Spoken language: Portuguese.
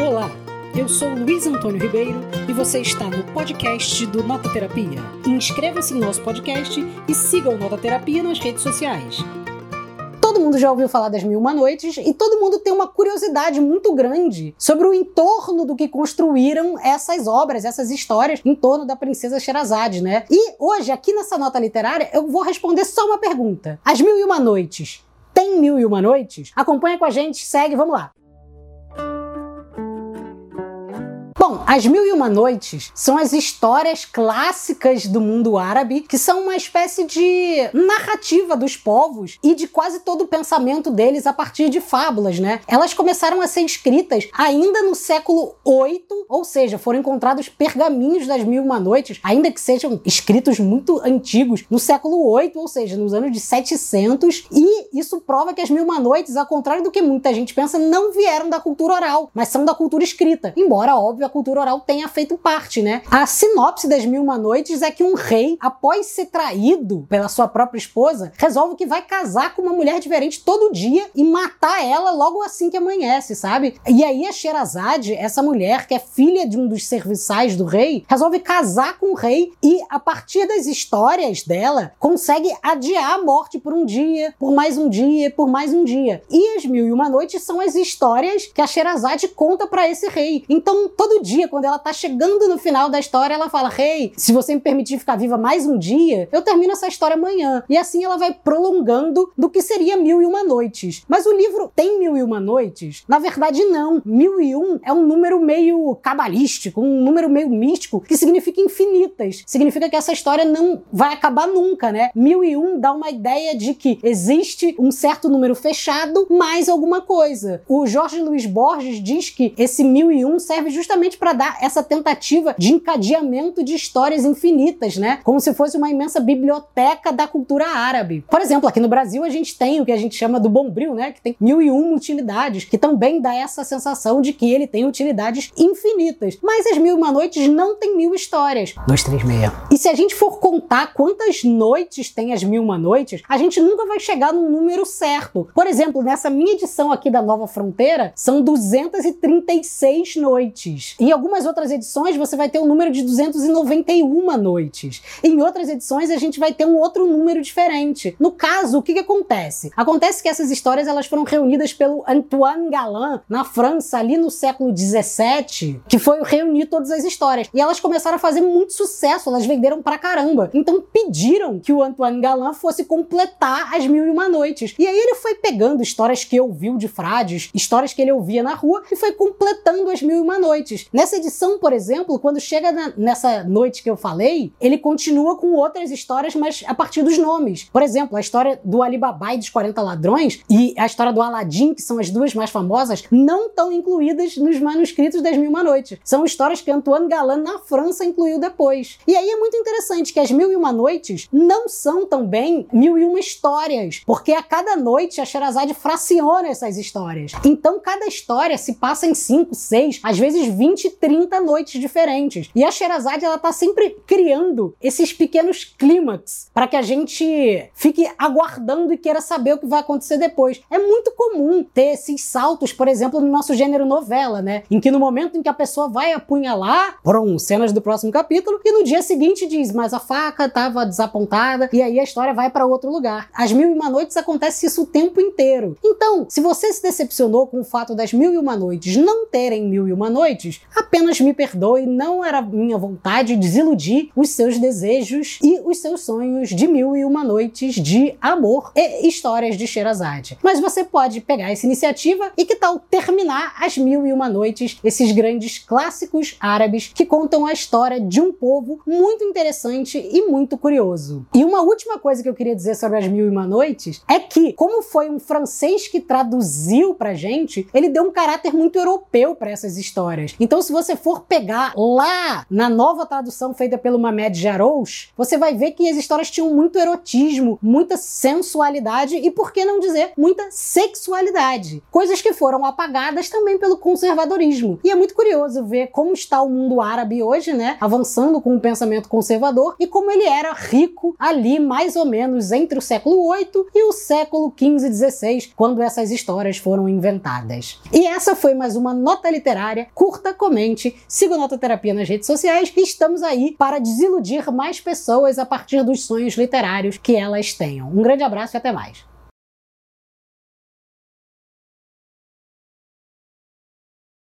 Olá, eu sou Luiz Antônio Ribeiro e você está no podcast do Nota Terapia. Inscreva-se no nosso podcast e siga o Nota Terapia nas redes sociais. Todo mundo já ouviu falar das Mil Uma Noites e todo mundo tem uma curiosidade muito grande sobre o entorno do que construíram essas obras, essas histórias em torno da princesa Sherazade, né? E hoje, aqui nessa nota literária, eu vou responder só uma pergunta. As Mil e Uma Noites tem Mil e Uma Noites? Acompanha com a gente, segue, vamos lá. Bom, As Mil e Uma Noites são as histórias clássicas do mundo árabe, que são uma espécie de narrativa dos povos e de quase todo o pensamento deles a partir de fábulas, né? Elas começaram a ser escritas ainda no século VIII, ou seja, foram encontrados pergaminhos das Mil e Uma Noites, ainda que sejam escritos muito antigos, no século VIII, ou seja, nos anos de 700, e isso prova que as Mil e Uma Noites, ao contrário do que muita gente pensa, não vieram da cultura oral, mas são da cultura escrita. Embora, óbvio, a cultura oral tenha feito parte, né? A sinopse das Mil Uma Noites é que um rei, após ser traído pela sua própria esposa, resolve que vai casar com uma mulher diferente todo dia e matar ela logo assim que amanhece, sabe? E aí a Sherazade, essa mulher que é filha de um dos serviçais do rei, resolve casar com o rei e a partir das histórias dela consegue adiar a morte por um dia, por mais um dia, por mais um dia. E as Mil e Uma Noites são as histórias que a Sherazade conta para esse rei. Então todo dia, quando ela tá chegando no final da história, ela fala: Rei, hey, se você me permitir ficar viva mais um dia, eu termino essa história amanhã. E assim ela vai prolongando do que seria Mil e Uma Noites. Mas o livro tem Mil e Uma Noites? Na verdade, não. Mil e um é um número meio cabalístico, um número meio místico, que significa infinitas. Significa que essa história não vai acabar nunca, né? Mil e um dá uma ideia de que existe um certo número fechado mais alguma coisa. O Jorge Luiz Borges diz que esse mil e um serve justamente para dar essa tentativa de encadeamento de histórias infinitas, né? Como se fosse uma imensa biblioteca da cultura árabe. Por exemplo, aqui no Brasil a gente tem o que a gente chama do Bombril, né? Que tem mil e uma utilidades, que também dá essa sensação de que ele tem utilidades infinitas. Mas as Mil e Uma Noites não tem mil histórias. 236. E se a gente for contar quantas noites tem as Mil e Uma Noites, a gente nunca vai chegar num número certo. Por exemplo, nessa minha edição aqui da Nova Fronteira, são 236 noites. Em algumas outras edições você vai ter um número de 291 noites. Em outras edições a gente vai ter um outro número diferente. No caso, o que, que acontece? Acontece que essas histórias elas foram reunidas pelo Antoine Galland na França ali no século 17, que foi reunir todas as histórias. E elas começaram a fazer muito sucesso, elas venderam pra caramba. Então pediram que o Antoine Galland fosse completar as Mil e Uma Noites. E aí ele foi pegando histórias que ouviu de frades, histórias que ele ouvia na rua e foi completando as Mil e Uma Noites. Nessa edição, por exemplo, quando chega na, nessa noite que eu falei, ele continua com outras histórias, mas a partir dos nomes. Por exemplo, a história do Alibaba e dos 40 ladrões e a história do Aladim, que são as duas mais famosas, não estão incluídas nos manuscritos das Mil e Uma Noites. São histórias que Antoine Galland na França incluiu depois. E aí é muito interessante que as Mil e Uma Noites não são também mil e uma histórias, porque a cada noite a Sherazade fraciona essas histórias. Então cada história se passa em 5, 6, às vezes 20, 30 noites diferentes. E a Sherazade ela tá sempre criando esses pequenos clímax para que a gente fique aguardando e queira saber o que vai acontecer depois. É muito comum ter esses saltos, por exemplo, no nosso gênero novela, né? Em que no momento em que a pessoa vai apunhalar, pronto, cenas do próximo capítulo, e no dia seguinte diz, mas a faca estava desapontada, e aí a história vai para outro lugar. As Mil e Uma Noites acontece isso o tempo inteiro. Então, se você se decepcionou com o fato das Mil e Uma Noites não terem Mil e Uma Noites, apenas me perdoe, não era minha vontade desiludir os seus desejos e os seus sonhos de Mil e Uma Noites de amor e histórias de Sherazade. Mas você pode pegar essa iniciativa e que tal terminar as Mil e Uma Noites, esses grandes clássicos árabes que contam a história de um povo muito interessante e muito curioso. E uma última coisa que eu queria dizer sobre as Mil e Uma Noites é que, como foi um francês que traduziu pra gente, ele deu um caráter muito europeu para essas histórias. Então Então, se você for pegar lá na nova tradução feita pelo Mamed Jarouche, você vai ver que as histórias tinham muito erotismo, muita sensualidade e, por que não dizer, muita sexualidade. Coisas que foram apagadas também pelo conservadorismo. E é muito curioso ver como está o mundo árabe hoje, né? Avançando com o pensamento conservador e como ele era rico ali, mais ou menos entre o século VIII e o século XV e XVI, quando essas histórias foram inventadas. E essa foi mais uma nota literária. Curta, comente, siga o Terapia nas redes sociais e estamos aí para desiludir mais pessoas a partir dos sonhos literários que elas tenham. Um grande abraço e até mais.